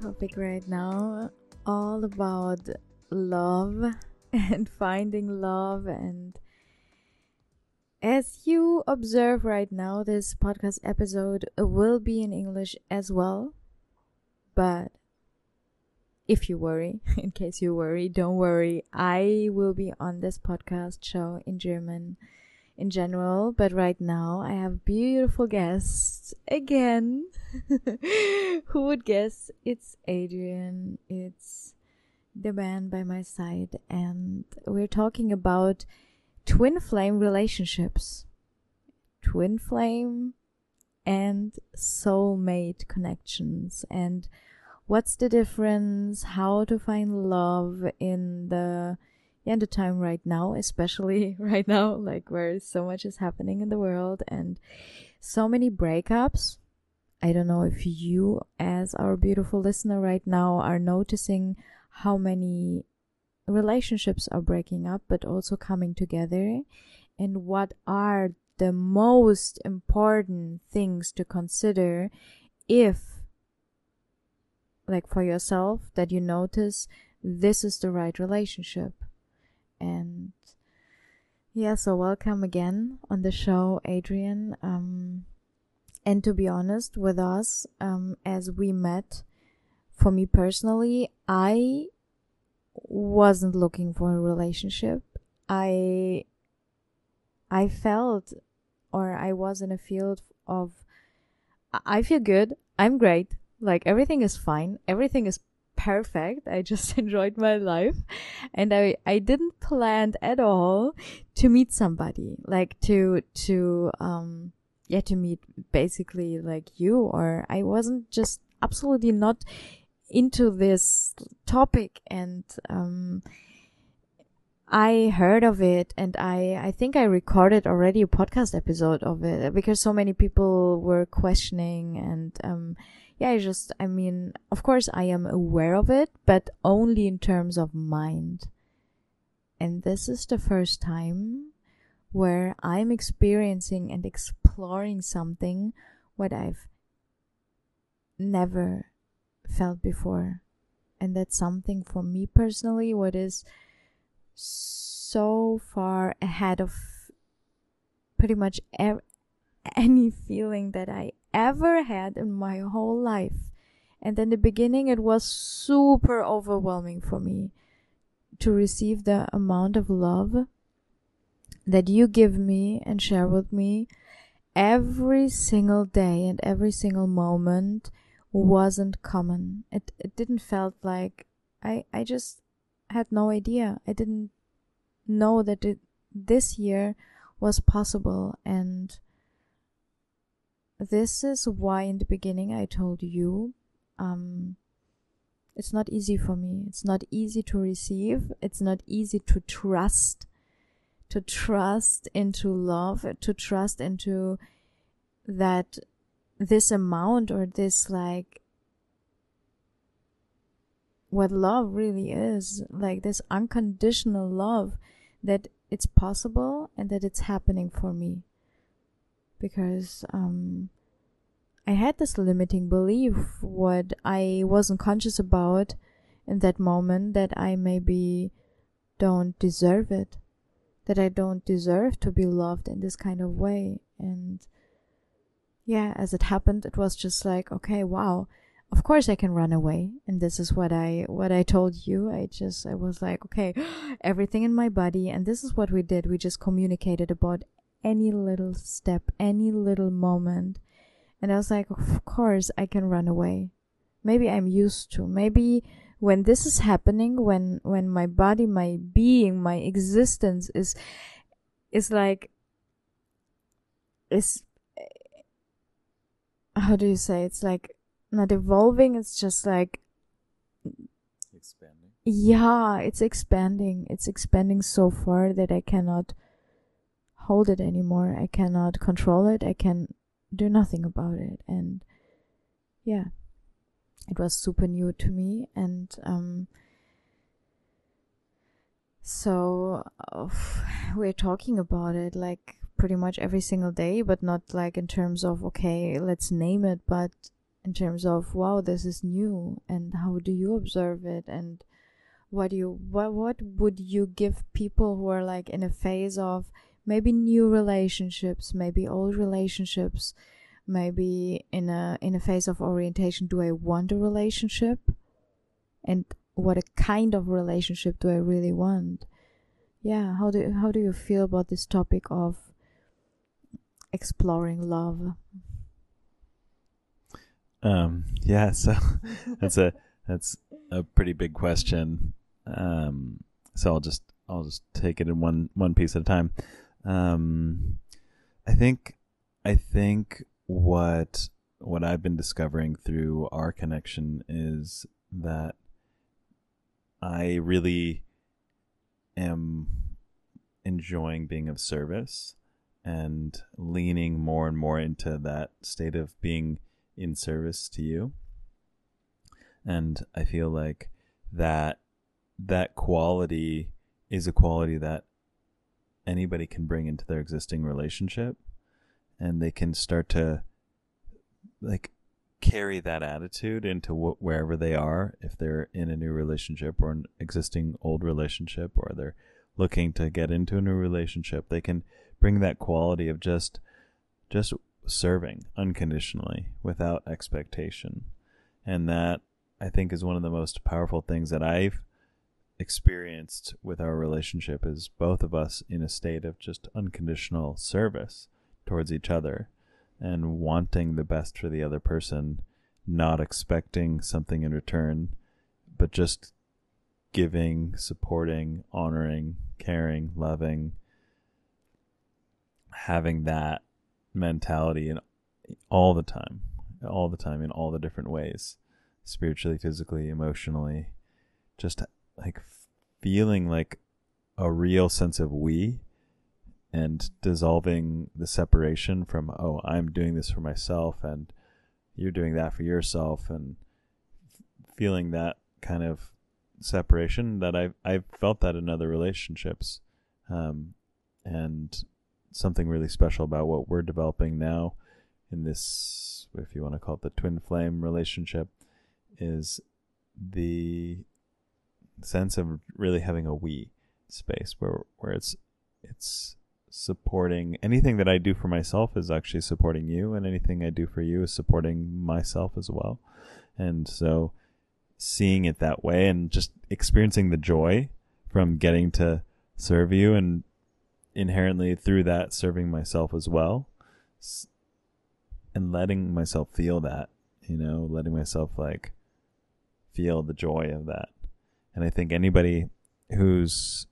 topic right now, all about love and finding love. And as you observe right now, this podcast episode will be in English as well. But if you worry, in case you worry, don't worry. I will be on this podcast show in German in general, but right now I have beautiful guests again. Who would guess? It's Adrian. It's the man by my side, and we're talking about twin flame relationships. Twin flame and soulmate connections and what's the difference how to find love in the yeah, the time right now especially right now like where so much is happening in the world and so many breakups. I don't know if you as our beautiful listener right now are noticing how many relationships are breaking up but also coming together and what are the most important things to consider if like for yourself that you notice this is the right relationship and yeah so welcome again on the show adrian. Um and to be honest with us um as we met for me personally i wasn't looking for a relationship. I i felt or i was in a field of i feel good. I'm great. Like everything is fine. Everything is perfect. I just enjoyed my life and I I didn't plan at all to meet somebody. Like to to um yeah to meet basically like you or I wasn't just absolutely not into this topic and um I heard of it and I, I think I recorded already a podcast episode of it because so many people were questioning and um yeah, I just, I mean, of course I am aware of it, but only in terms of mind. And this is the first time where I'm experiencing and exploring something what I've never felt before. And that's something for me personally, what is so far ahead of pretty much any feeling that I ever had in my whole life. And in the beginning, it was super overwhelming for me to receive the amount of love that you give me and share with me every single day and every single moment wasn't common. It it didn't felt like I I just had no idea. I didn't know that it, this year was possible and this is why in the beginning I told you um, it's not easy for me. It's not easy to receive. It's not easy to trust, to trust into love, to trust into that this amount or this like what love really is like this unconditional love that it's possible and that it's happening for me because um, I had this limiting belief what I wasn't conscious about in that moment that I maybe don't deserve it, that I don't deserve to be loved in this kind of way. And yeah, as it happened, it was just like, okay, wow, of course I can run away. And this is what I, what I told you. I just, I was like, okay, everything in my body. And this is what we did. We just communicated about any little step, any little moment. And I was like, of course I can run away. Maybe I'm used to. Maybe when this is happening, when, when my body, my being, my existence is, is like, is, how do you say? It's like not evolving. It's just like, expanding. Yeah, it's expanding. It's expanding so far that I cannot hold it anymore. I cannot control it. I can do nothing about it. And yeah, it was super new to me. And um, so we're talking about it like pretty much every single day, but not like in terms of, okay, let's name it, but in terms of wow this is new and how do you observe it and what do you what what would you give people who are like in a phase of maybe new relationships maybe old relationships maybe in a in a phase of orientation do i want a relationship? And what a kind of relationship do i really want? Yeah how do how do you feel about this topic of exploring love? Um yeah so that's a that's a pretty big question. Um so i'll just i'll just take it in one one piece at a time um i think i think what what i've been discovering through our connection is that i really am enjoying being of service and leaning more and more into that state of being in service to you. And I feel like that that quality is a quality that anybody can bring into their existing relationship and they can start to like carry that attitude into wh- wherever they are if they're in a new relationship or an existing old relationship or they're looking to get into a new relationship they can bring that quality of just just serving unconditionally without expectation. And that i think is one of the most powerful things that i've experienced with our relationship is both of us in a state of just unconditional service towards each other and wanting the best for the other person, not expecting something in return, but just giving, supporting, honoring, caring, loving, having that mentality in all the time, all the time in all the different ways, spiritually, physically, emotionally, just like feeling like a real sense of we and dissolving the separation from oh i'm doing this for myself and you're doing that for yourself and feeling that kind of separation that i've i've felt that in other relationships um, and something really special about what we're developing now in this if you want to call it the twin flame relationship is the sense of really having a we space where where it's it's supporting anything that I do for myself is actually supporting you, and anything I do for you is supporting myself as well. And so, seeing it that way and just experiencing the joy from getting to serve you, and inherently through that, serving myself as well, and letting myself feel that, you know, letting myself like feel the joy of that. And I think anybody who's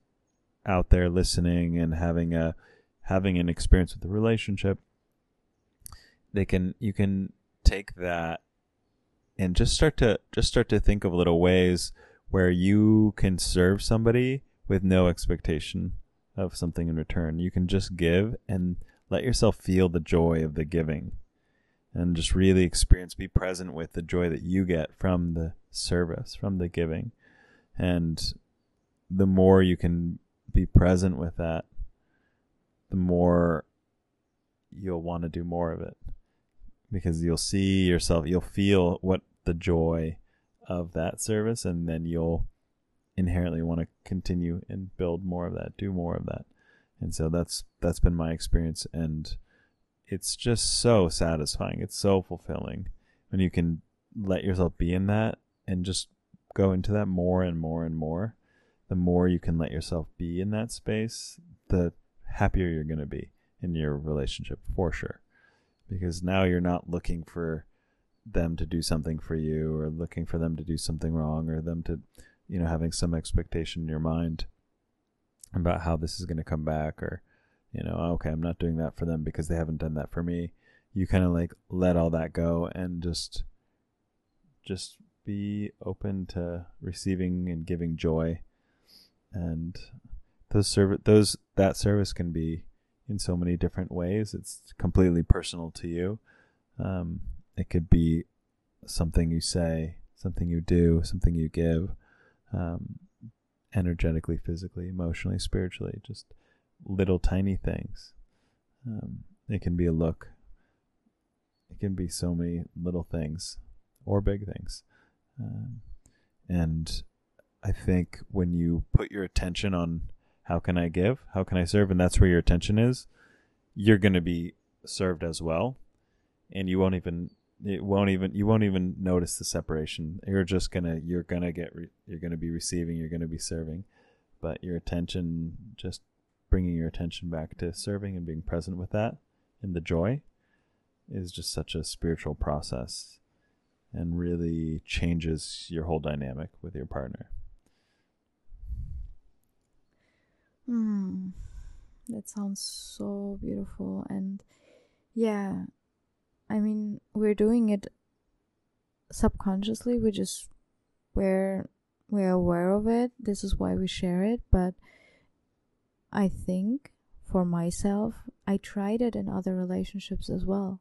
out there listening and having a having an experience with the relationship they can you can take that and just start to just start to think of little ways where you can serve somebody with no expectation of something in return. You can just give and let yourself feel the joy of the giving and just really experience be present with the joy that you get from the service from the giving and the more you can be present with that the more you'll want to do more of it because you'll see yourself, you'll feel what the joy of that service, and then you'll inherently want to continue and build more of that, do more of that. And so that's that's been my experience and it's just so satisfying. It's so fulfilling when you can let yourself be in that and just go into that more and more and more. The more you can let yourself be in that space, the happier you're going to be in your relationship for sure. Because now you're not looking for them to do something for you or looking for them to do something wrong or them to, you know, having some expectation in your mind about how this is going to come back or, you know, oh, okay, I'm not doing that for them because they haven't done that for me. You kind of like let all that go and just just be open to receiving and giving joy and those service those that service can be in so many different ways. It's completely personal to you. Um, it could be something you say, something you do, something you give, um, energetically, physically, emotionally, spiritually, just little tiny things. Um, it can be a look. It can be so many little things or big things. Um, and I think when you put your attention on how can I give, how can I serve, and that's where your attention is, you're going to be served as well, and you won't even it won't even you won't even notice the separation. You're just gonna you're gonna get re, you're gonna be receiving, you're gonna be serving, but your attention just bringing your attention back to serving and being present with that and the joy is just such a spiritual process and really changes your whole dynamic with your partner. Hmm. That sounds so beautiful. And yeah, I mean, we're doing it subconsciously. We just, we're, we're aware of it. This is why we share it. But I think for myself, I tried it in other relationships as well.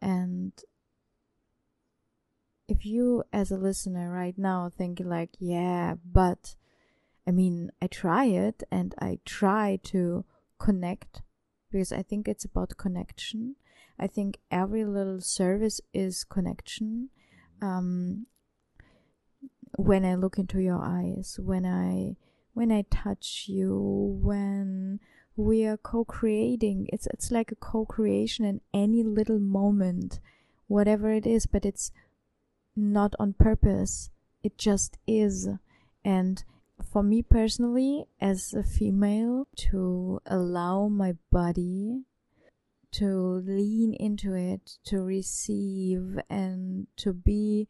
And if you, as a listener right now, thinking like, yeah, but I mean, I try it and I try to connect because I think it's about connection. I think every little service is connection. Um, when I look into your eyes, when I when I touch you, when we are co-creating, it's it's like a co-creation in any little moment, whatever it is, but it's not on purpose. It just is, and for me personally, as a female, to allow my body to lean into it, to receive, and to be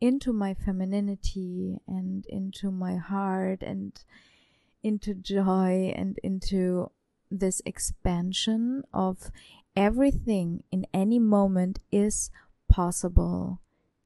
into my femininity and into my heart and into joy and into this expansion of everything in any moment is possible.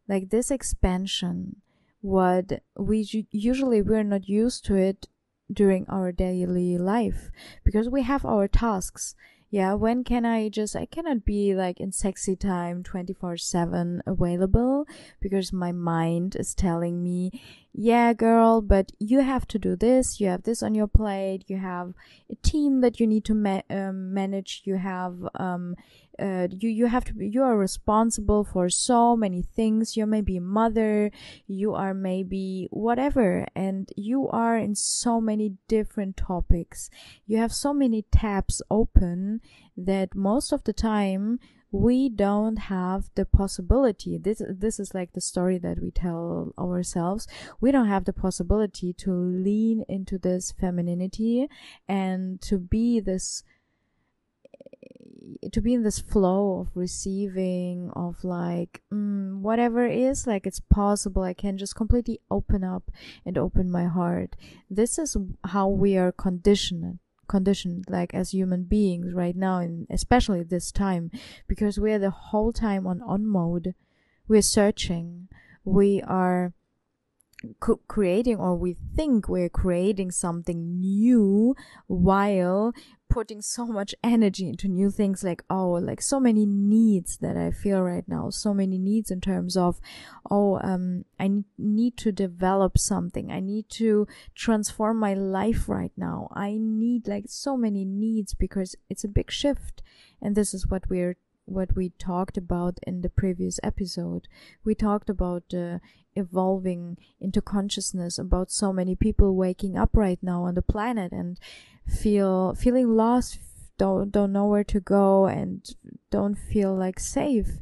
Like this expansion what we usually we're not used to it during our daily life because we have our tasks. Yeah when can i just i cannot be like in sexy time 24 7 available because my mind is telling me yeah girl but you have to do this you have this on your plate you have a team that you need to ma- um, manage you have um, uh, you you have to be, you are responsible for so many things. You may be a mother you are maybe whatever and you are in so many different topics. You have so many tabs open that most of the time we don't have the possibility. This this is like the story that we tell ourselves. We don't have the possibility to lean into this femininity and to be this to be in this flow of receiving of like mm, whatever is like it's possible i can just completely open up and open my heart. This is how we are conditioned conditioned like as human beings right now and especially this time because we are the whole time on on mode. We're searching. We are creating or we think we're creating something new while putting so much energy into new things like oh like so many needs that i feel right now so many needs in terms of oh um i need to develop something. I need to transform my life right now. I need like so many needs because it's a big shift. And this is what we're what we talked about in the previous episode. We talked about uh, evolving into consciousness, about so many people waking up right now on the planet and feel feeling lost, don't don't know where to go, and don't feel like safe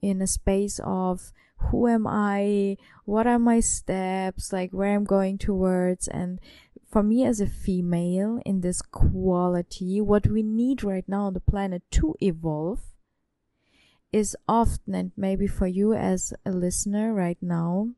in a space of who am I, what are my steps, like where I'm going towards, and for me as a female in this quality, what we need right now on the planet to evolve is often, and maybe for you as a listener right now,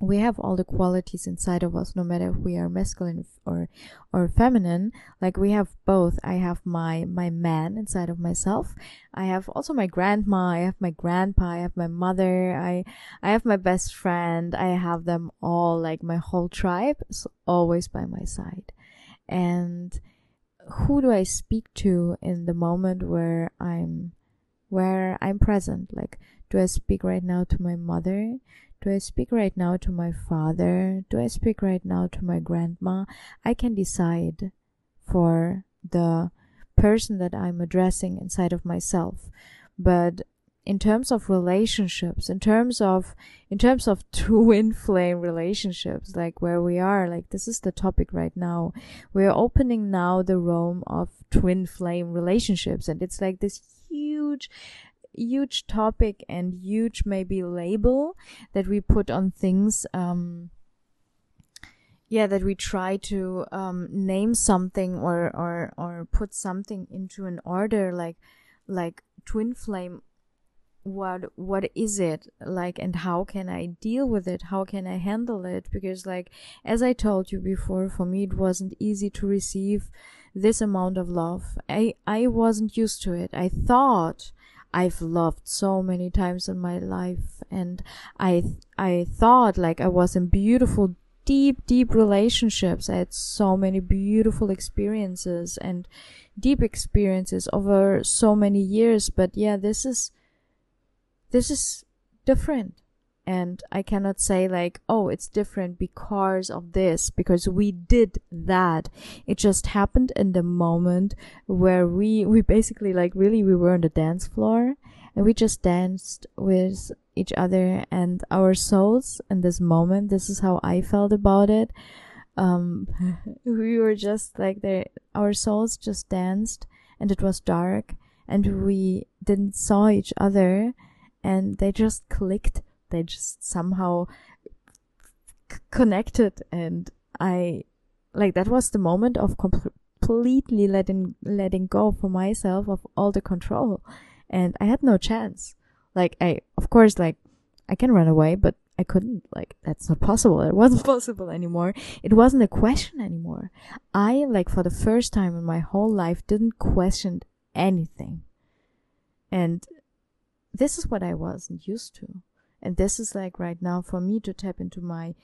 we have all the qualities inside of us no matter if we are masculine or or feminine. Like we have both. I have my my man inside of myself. I have also my grandma. I have my grandpa. I have my mother. I i have my best friend. I have them all like my whole tribe is always by my side. And who do i speak to in the moment where i'm where I'm present. Like, do I speak right now to my mother? Do I speak right now to my father? Do I speak right now to my grandma? I can decide for the person that I'm addressing inside of myself. But in terms of relationships in terms of in terms of twin flame relationships like where we are like this is the topic right now we're opening now the realm of twin flame relationships and it's like this huge huge topic and huge maybe label that we put on things um yeah that we try to um name something or or or put something into an order like like twin flame what what is it? Like and how can i deal with it? How can i handle it? Because like as i told you before for me it wasn't easy to receive this amount of love. I i wasn't used to it. I thought i've loved so many times in my life and i i thought like i was in beautiful deep deep relationships. I had so many beautiful experiences and deep experiences over so many years but yeah this is this is different and i cannot say like oh it's different because of this because we did that. It just happened in the moment where we we basically like really we were on the dance floor and we just danced with each other and our souls in this moment. This is how i felt about it. Um we were just like there our souls just danced and it was dark and we didn't saw each other and they just clicked they just somehow c- connected and i like that was the moment of completely letting letting go for myself of all the control. And i had no chance. Like i of course like i can run away but i couldn't. Like that's not possible. It wasn't possible anymore. It wasn't a question anymore. I like for the first time in my whole life didn't question anything. And this is what I wasn't used to. And this is like right now for me to tap into my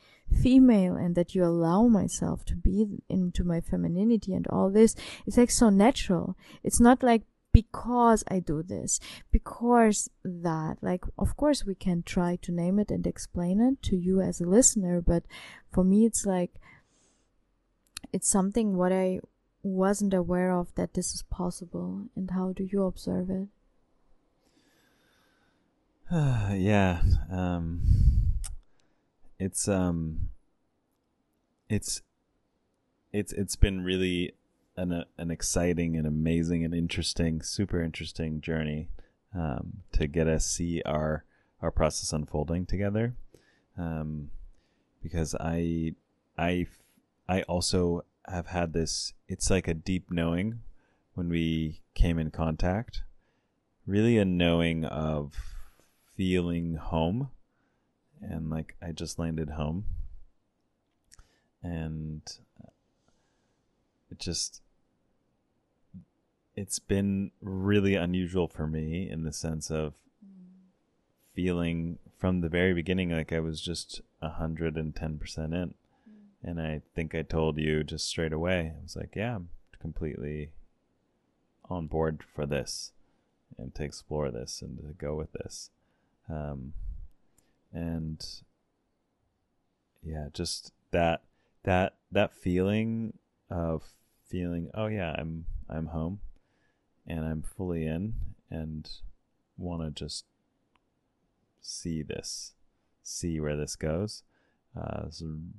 female and that you allow myself to be into my femininity and all this. It's like so natural. It's not like because I do this, because that. Like, of course, we can try to name it and explain it to you as a listener, but for me, it's like, it's something what I wasn't aware of that this is possible. And how do you observe it? yeah. Um, it's um, it's it's it's been really an an exciting and amazing and interesting, super interesting journey um, to get us see our our process unfolding together. Um, because I I I also have had this. It's like a deep knowing when we came in contact. Really, a knowing of feeling home and like I just landed home and uh, it just it's been really unusual for me in the sense of feeling from the very beginning like I was just 110% in. Mm. And I think I told you just straight away. I was like, yeah, I'm completely on board for this and to explore this and to go with this. Um, and yeah, just that that that feeling of feeling, oh yeah, I'm I'm home, and I'm fully in, and want to just see this, see where this goes. Uh, this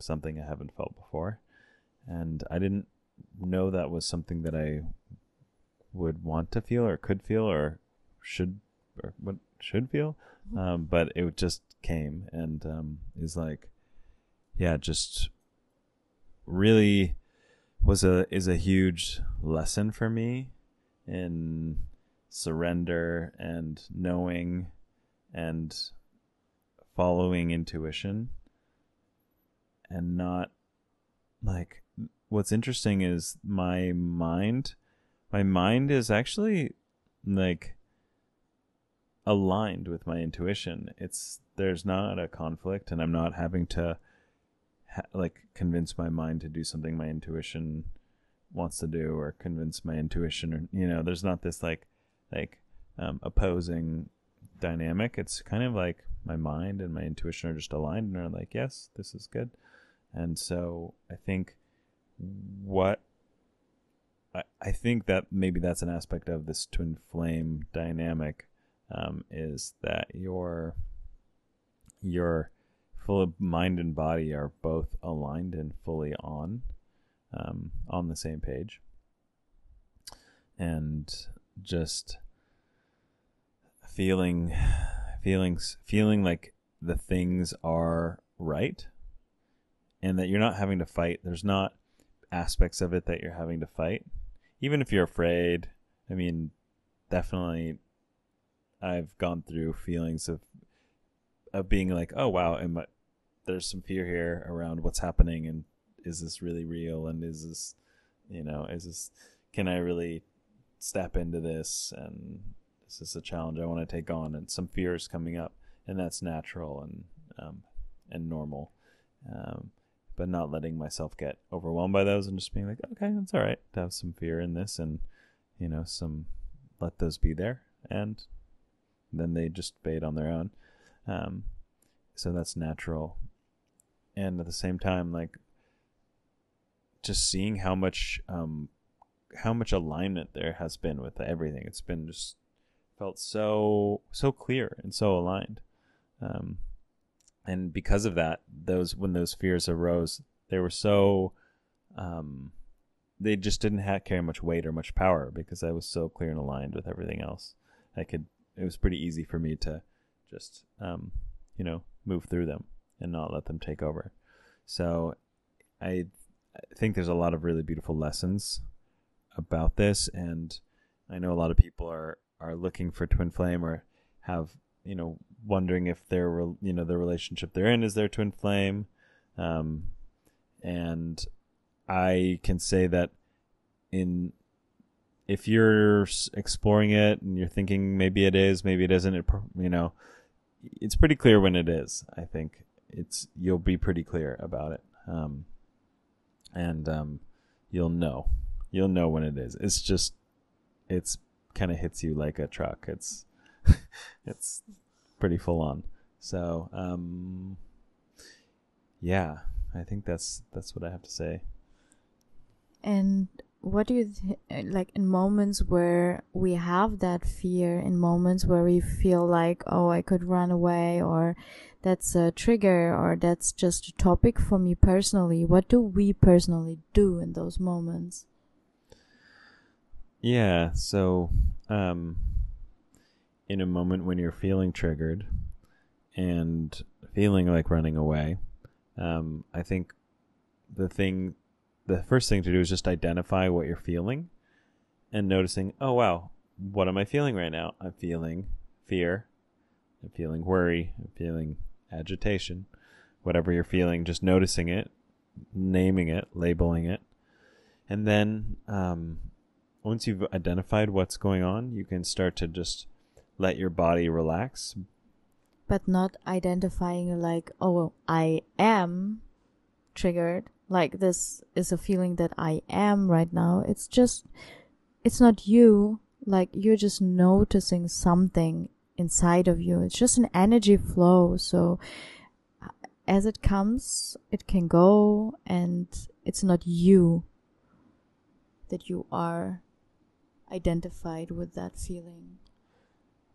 something I haven't felt before, and I didn't know that was something that I would want to feel or could feel or should or what should feel. Mm-hmm. Um, but it just came and um, is like, yeah, just really was a is a huge lesson for me in surrender and knowing and following intuition and not like what's interesting is my mind my mind is actually like aligned with my intuition. It's there's not a conflict, and I'm not having to ha- like convince my mind to do something my intuition wants to do, or convince my intuition, or you know, there's not this like like um, opposing dynamic. It's kind of like my mind and my intuition are just aligned and are like, yes, this is good. And so I think what I, I think that maybe that's an aspect of this twin flame dynamic um, is that your your full mind and body are both aligned and fully on um, on the same page, and just feeling feelings feeling like the things are right and that you're not having to fight. There's not aspects of it that you're having to fight. Even if you're afraid i mean definitely i've gone through feelings of of being like oh wow am I, there's some fear here around what's happening and is this really real? And is this you know is this can i really step into this? And this is a challenge i want to take on? And some fears coming up and that's natural and um, and normal. Um, but not letting myself get overwhelmed by those and just being like okay it's all right to have some fear in this and you know some let those be there and then they just fade on their own. Um, so that's natural. And at the same time like just seeing how much um how much alignment there has been with everything. It's been just felt so so clear and so aligned. Um and because of that those when those fears arose they were so um they just didn't have carry much weight or much power because I was so clear and aligned with everything else. I could it was pretty easy for me to just um you know move through them and not let them take over. So I, think there's a lot of really beautiful lessons about this, and I know a lot of people are are looking for twin flame or have you know wondering if their you know the relationship they're in is their twin flame, um, and I can say that in if you're exploring it and you're thinking maybe it is, maybe it isn't, it you know, it's pretty clear when it is. I think it's you'll be pretty clear about it, um, and um, you'll know you'll know when it is. It's just it's kind of hits you like a truck. It's it's pretty full on. So um, yeah, I think that's that's what I have to say. And what do you th- like in moments where we have that fear in moments where we feel like oh i could run away or that's a trigger or that's just a topic for me personally? What do we personally do in those moments? Yeah so um in a moment when you're feeling triggered and feeling like running away um i think the thing the first thing to do is just identify what you're feeling and noticing, oh wow, what am I feeling right now? I'm feeling fear. I'm feeling worry. I'm feeling agitation. Whatever you're feeling, just noticing it, naming it, labeling it. And then um, once you've identified what's going on, you can start to just let your body relax. But not identifying like, oh, I am triggered like this is a feeling that I am right now. It's just, it's not you. Like you're just noticing something inside of you. It's just an energy flow. So as it comes, it can go and it's not you that you are identified with that feeling.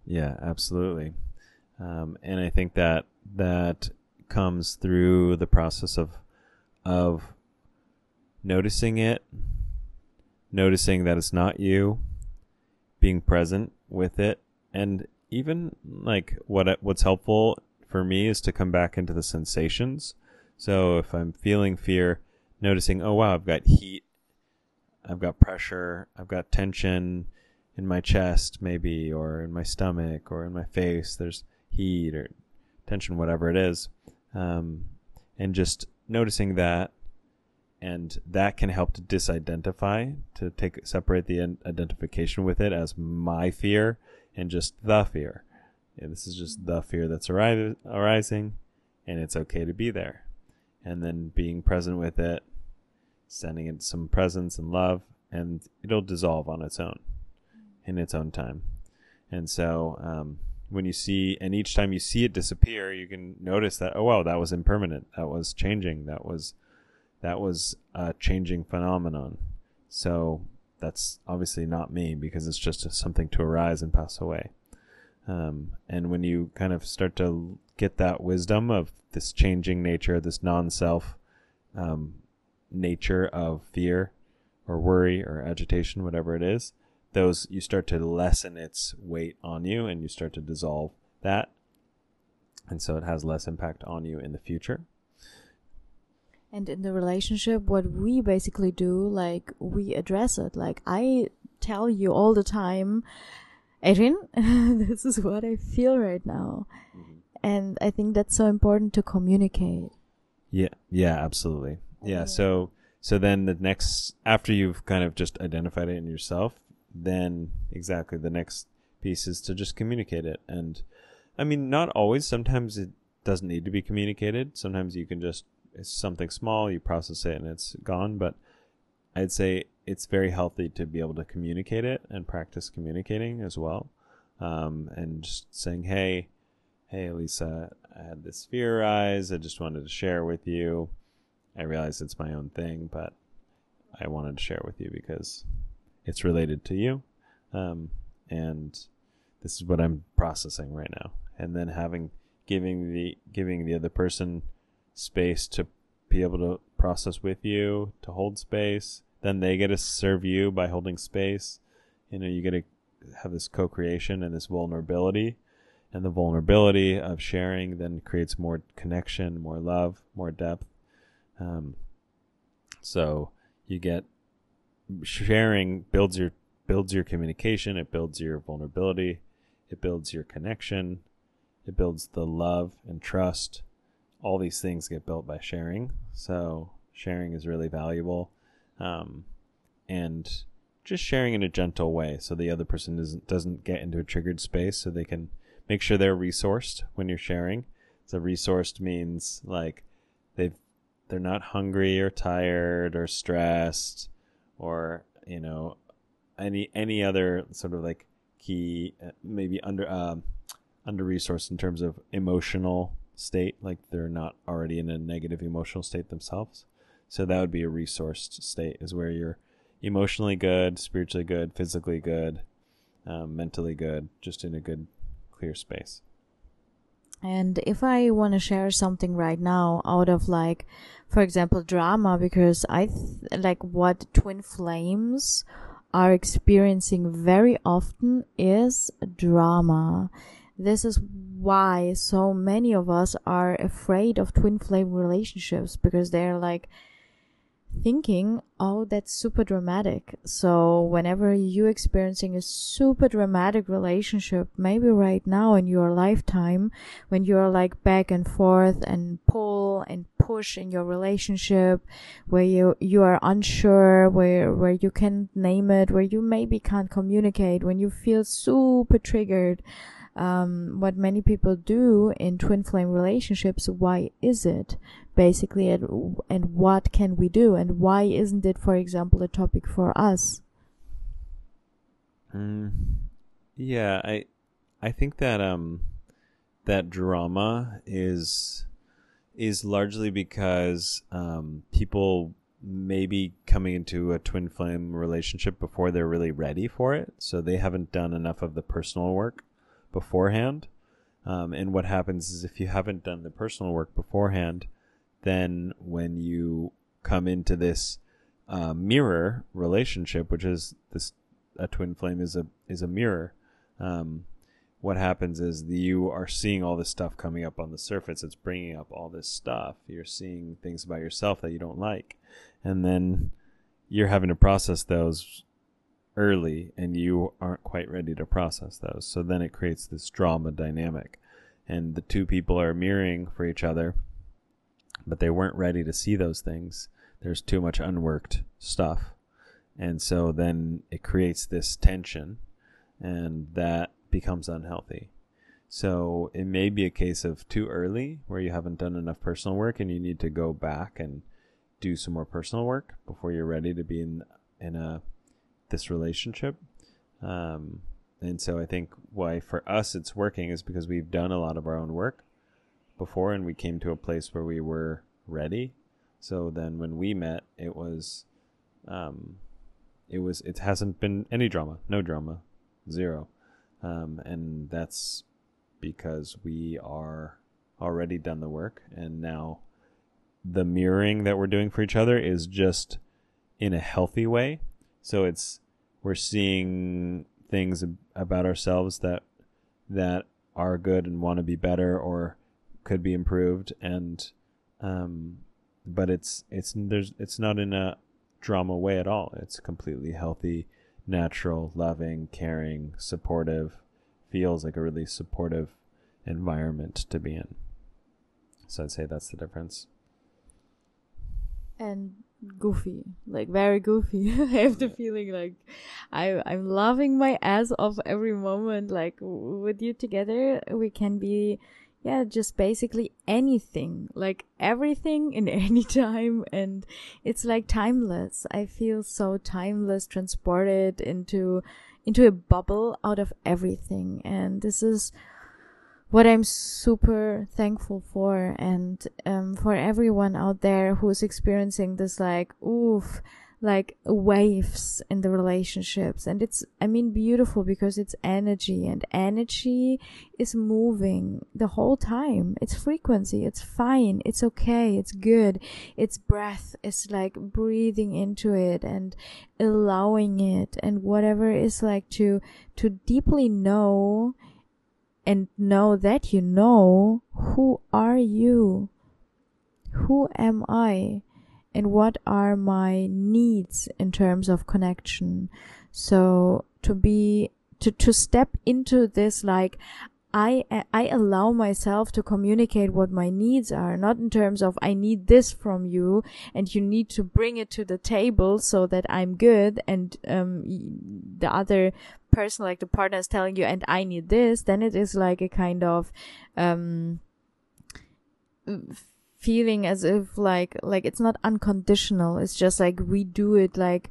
Yeah, absolutely. Um, and I think that that comes through the process of of noticing it, noticing that it's not you, being present with it, and even like what what's helpful for me is to come back into the sensations. So if I'm feeling fear, noticing, oh wow, I've got heat, I've got pressure, I've got tension in my chest maybe or in my stomach or in my face. There's heat or tension, whatever it is, um, and just noticing that and that can help to disidentify to take separate the identification with it as my fear and just the fear. Yeah, this is just the fear that's arri- arising and it's okay to be there. And then being present with it sending it some presence and love and it'll dissolve on its own in its own time. And so um, when you see and each time you see it disappear you can notice that oh wow that was impermanent. That was changing. That was that was a changing phenomenon. So that's obviously not me because it's just something to arise and pass away. Um, and when you kind of start to get that wisdom of this changing nature, this non-self um, nature of fear or worry or agitation, whatever it is, those you start to lessen its weight on you, and you start to dissolve that, and so it has less impact on you in the future. And in the relationship, what we basically do, like we address it. Like I tell you all the time, Adrian, this is what I feel right now. Mm-hmm. And I think that's so important to communicate. Yeah, yeah, absolutely. Yeah, so so then the next after you've kind of just identified it in yourself, then exactly the next piece is to just communicate it. And I mean, not always. Sometimes it doesn't need to be communicated. Sometimes you can just it's something small, you process it and it's gone. But I'd say it's very healthy to be able to communicate it and practice communicating as well. Um, and just saying, hey, hey, Lisa, I had this fear arise. I just wanted to share with you. I realize it's my own thing, but I wanted to share with you because it's related to you. Um, and this is what I'm processing right now. And then having giving the giving the other person space to be able to process with you, to hold space. Then they get to serve you by holding space. You know, you get to have this co-creation and this vulnerability. And the vulnerability of sharing then creates more connection, more love, more depth. Um, so you get sharing builds your builds your communication, it builds your vulnerability, it builds your connection, it builds the love and trust. All these things get built by sharing. So sharing is really valuable. Um, and just sharing in a gentle way so the other person doesn't doesn't get into a triggered space so they can make sure they're resourced when you're sharing. So resourced means like they've they're not hungry or tired or stressed or you know any any other sort of like key uh, maybe under um, under resourced in terms of emotional state like they're not already in a negative emotional state themselves. So that would be a resourced state is where you're emotionally good spiritually good physically good um, mentally good just in a good clear space and if I want to share something right now out of like, for example, drama, because I th- like what twin flames are experiencing very often is drama. This is why so many of us are afraid of twin flame relationships because they're like, thinking, oh, that's super dramatic. So whenever you're experiencing a super dramatic relationship, maybe right now in your lifetime, when you're like back and forth and pull and push in your relationship, where you, you are unsure, where, where you can't name it, where you maybe can't communicate, when you feel super triggered, um, what many people do in twin flame relationships, why is it? basically and, and what can we do? And why isn't it for example a topic for us? Mm, yeah i i think that um that drama is is largely because um people maybe coming into a twin flame relationship before they're really ready for it so they haven't done enough of the personal work beforehand um, and what happens is if you haven't done the personal work beforehand then when you come into this uh, mirror relationship, which is this a twin flame is a is a mirror. Um, what happens is the, you are seeing all this stuff coming up on the surface. It's bringing up all this stuff. You're seeing things about yourself that you don't like, and then you're having to process those early, and you aren't quite ready to process those. So then it creates this drama dynamic, and the two people are mirroring for each other but they weren't ready to see those things. There's too much unworked stuff. And so then it creates this tension, and that becomes unhealthy. So it may be a case of too early where you haven't done enough personal work and you need to go back and do some more personal work before you're ready to be in in a this relationship. Um, and so I think why for us it's working is because we've done a lot of our own work before and we came to a place where we were ready. So then when we met, it was, um, it was, it hasn't been any drama, no drama, zero. um, and that's because we are already done the work, and now the mirroring that we're doing for each other is just in a healthy way. So it's we're seeing things about ourselves that that are good and want to be better or could be improved and um but it's it's there's it's not in a drama way at all. It's completely healthy natural loving caring supportive feels like a really supportive environment to be in. So i'd say that's the difference and goofy, like very goofy. I have the feeling like I I'm loving my ass off every moment. Like with you together, we can be, yeah, just basically anything, like everything in any time, and it's like timeless. I feel so timeless, transported into into a bubble out of everything, and this is what I'm super thankful for and um, for everyone out there who's experiencing this like oof like waves in the relationships. And it's i mean beautiful because it's energy and energy is moving the whole time. It's frequency. It's fine. It's okay. It's good. It's breath. It's like breathing into it and allowing it and whatever is like to to deeply know and know that you know who are you? Who am I? And what are my needs in terms of connection? So to be, to, to step into this like, I, I allow myself to communicate what my needs are, not in terms of I need this from you and you need to bring it to the table so that I'm good and um, the other person, like the partner is telling you, and I need this, then it is like a kind of um, feeling as if like like it's not unconditional. It's just like we do it like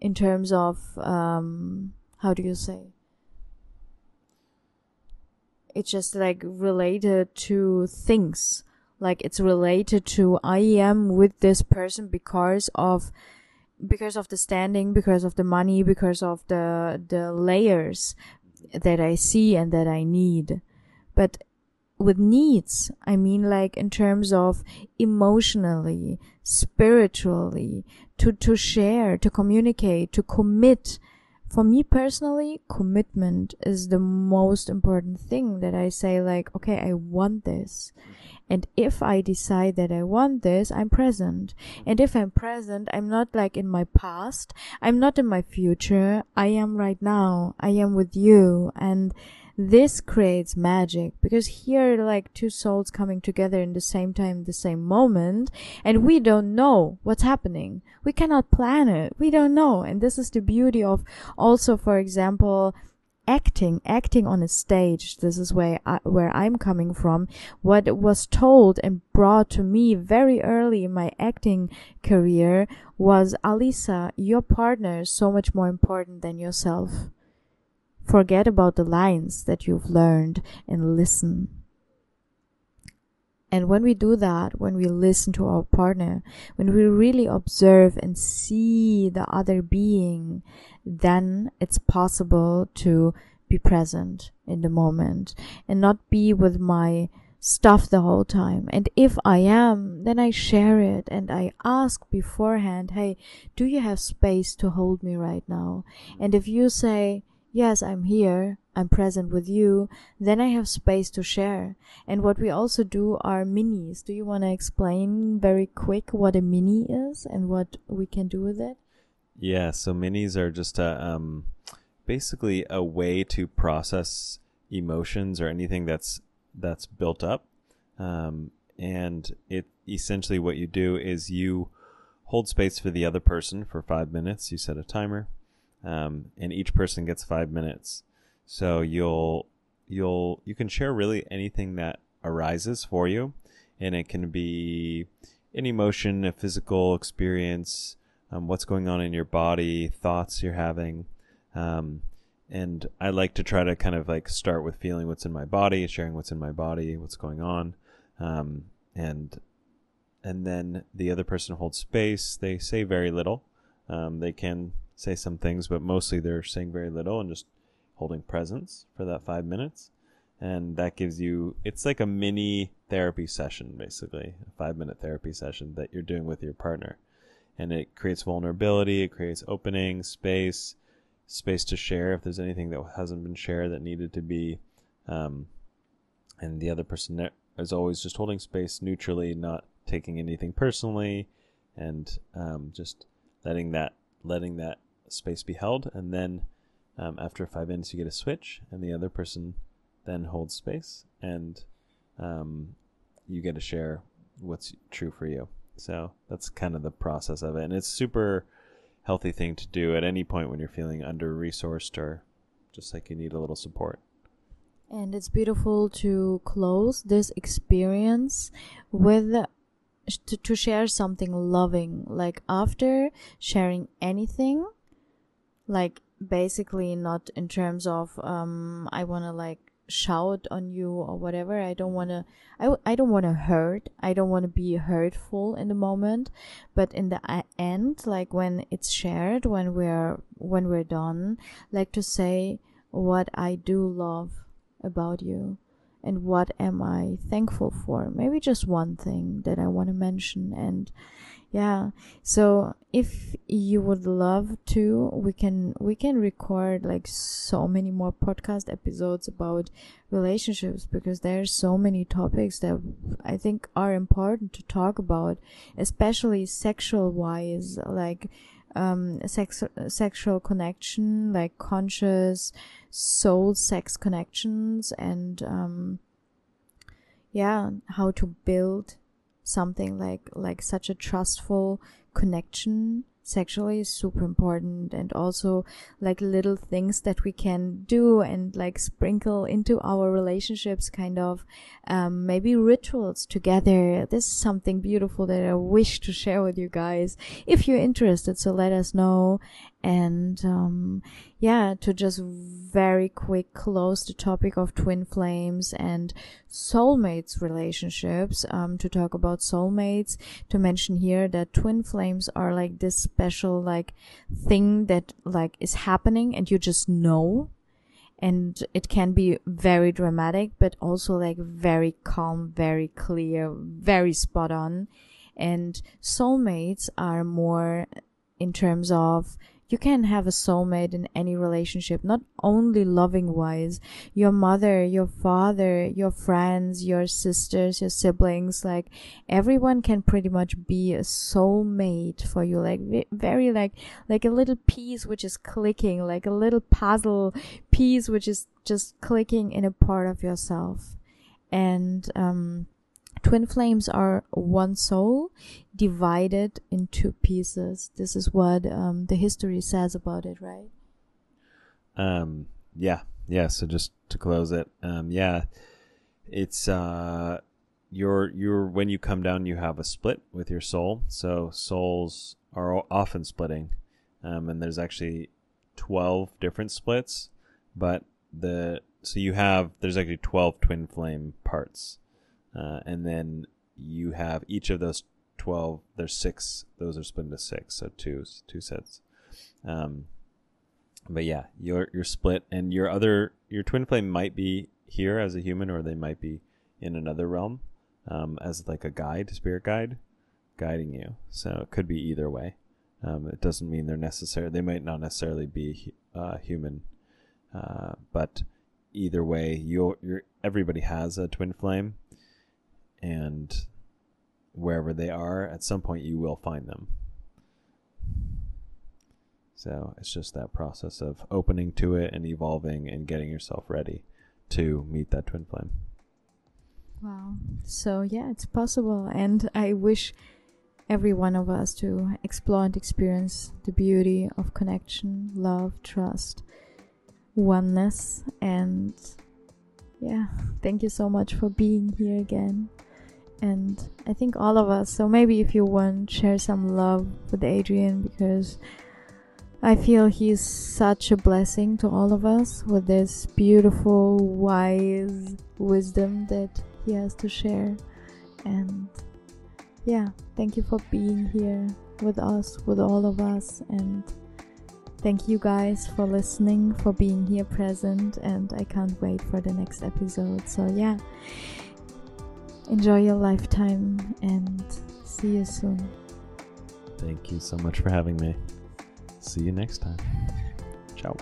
in terms of um, how do you say? it's just like related to things. Like it's related to I am with this person because of because of the standing, because of the money, because of the the layers that I see and that I need. But with needs, I mean like in terms of emotionally, spiritually, to, to share, to communicate, to commit, for me personally, commitment is the most important thing that I say, like, okay, I want this. And if I decide that I want this, I'm present. And if I'm present, I'm not like in my past. I'm not in my future. I am right now. I am with you. And this creates magic because here like two souls coming together in the same time the same moment and we don't know what's happening we cannot plan it we don't know and this is the beauty of also for example acting acting on a stage. This is where I, where I'm coming from. What was told and brought to me very early in my acting career was Alica your partner is so much more important than yourself. Forget about the lines that you've learned and listen. And when we do that, when we listen to our partner, when we really observe and see the other being, then it's possible to be present in the moment and not be with my stuff the whole time. And if I am, then I share it and I ask beforehand, hey, do you have space to hold me right now? And if you say, yes, I'm here, I'm present with you, then I have space to share. And what we also do are minis. Do you want to explain very quick what a mini is and what we can do with it? Yeah, so minis are just a um, basically a way to process emotions or anything that's that's built up. Um, and it essentially what you do is you hold space for the other person for five minutes. You set a timer um, and each person gets five minutes. So you'll you'll you can share really anything that arises for you, and it can be an emotion, a physical experience, um, what's going on in your body, thoughts you're having. Um, and I like to try to kind of like start with feeling what's in my body, sharing what's in my body, what's going on, um, and and then the other person holds space. They say very little. Um, they can say some things, but mostly they're saying very little and just holding presence for that five minutes. And that gives you, it's like a mini therapy session, basically, a five minute therapy session that you're doing with your partner. And it creates vulnerability, it creates opening, space, space to share if there's anything that hasn't been shared that needed to be. Um, and the other person is always just holding space neutrally, not taking anything personally, and um, just letting that letting that space be held. And then um, after five minutes, you get a switch, and the other person then holds space, and um, you get to share what's true for you. So that's kind of the process of it, and it's super healthy thing to do at any point when you're feeling under resourced or just like you need a little support. And it's beautiful to close this experience with to, to share something loving. Like after sharing anything, like basically not in terms of um I want to like shout on you or whatever. I don't want to I, I don't want to hurt. I don't want to be hurtful in the moment. But in the end like when it's shared when we're when we're done like to say what i do love about you and what am i thankful for. Maybe just one thing that i want to mention and yeah. So if you would love to we can we can record like so many more podcast episodes about relationships because there's so many topics that i think are important to talk about especially sexual wise like um sex sexual connection like conscious soul sex connections and um yeah how to build something like like such a trustful connection sexually is super important and also like little things that we can do and like sprinkle into our relationships kind of um, maybe rituals together. This is something beautiful that i wish to share with you guys. If you're interested so let us know and um, yeah to just very quick close the topic of twin flames and soulmates relationships um, to talk about soulmates to mention here that twin flames are like this special like thing that like is happening and you just know. And it can be very dramatic but also like very calm very clear very spot on. And soulmates are more in terms of you can have a soulmate in any relationship, not only loving wise. Your mother, your father, your friends, your sisters, your siblings, like everyone can pretty much be a soulmate for you. Like very like like a little piece which is clicking, like a little puzzle piece which is just clicking in a part of yourself. And um Twin flames are one soul divided in two pieces. This is what um, the history says about it, right? Um, yeah, yeah. So just to close it, um, yeah, it's uh, your your when you come down, you have a split with your soul. So souls are often splitting, um, and there's actually twelve different splits, but the so you have there's actually twelve twin flame parts uh, and then you have each of those 12 there's six those are split into six so two two sets. Um, but yeah you're you're split and your other your twin flame might be here as a human or they might be in another realm um, as like a guide spirit guide guiding you. So it could be either way. Um, it doesn't mean they're necessary they might not necessarily be uh, human. Uh, but either way you everybody has a twin flame and wherever they are, at some point you will find them. So it's just that process of opening to it and evolving and getting yourself ready to meet that twin flame. Wow. So yeah, it's possible and I wish every one of us to explore and experience the beauty of connection, love, trust, oneness and yeah, thank you so much for being here again and I think all of us. So maybe if you want, share some love with Adrian because I feel he's such a blessing to all of us with this beautiful, wise wisdom that he has to share. And yeah, thank you for being here with us, with all of us, and Thank you guys for listening, for being here present, and I can't wait for the next episode. So, yeah, enjoy your lifetime and see you soon. Thank you so much for having me. See you next time. Ciao.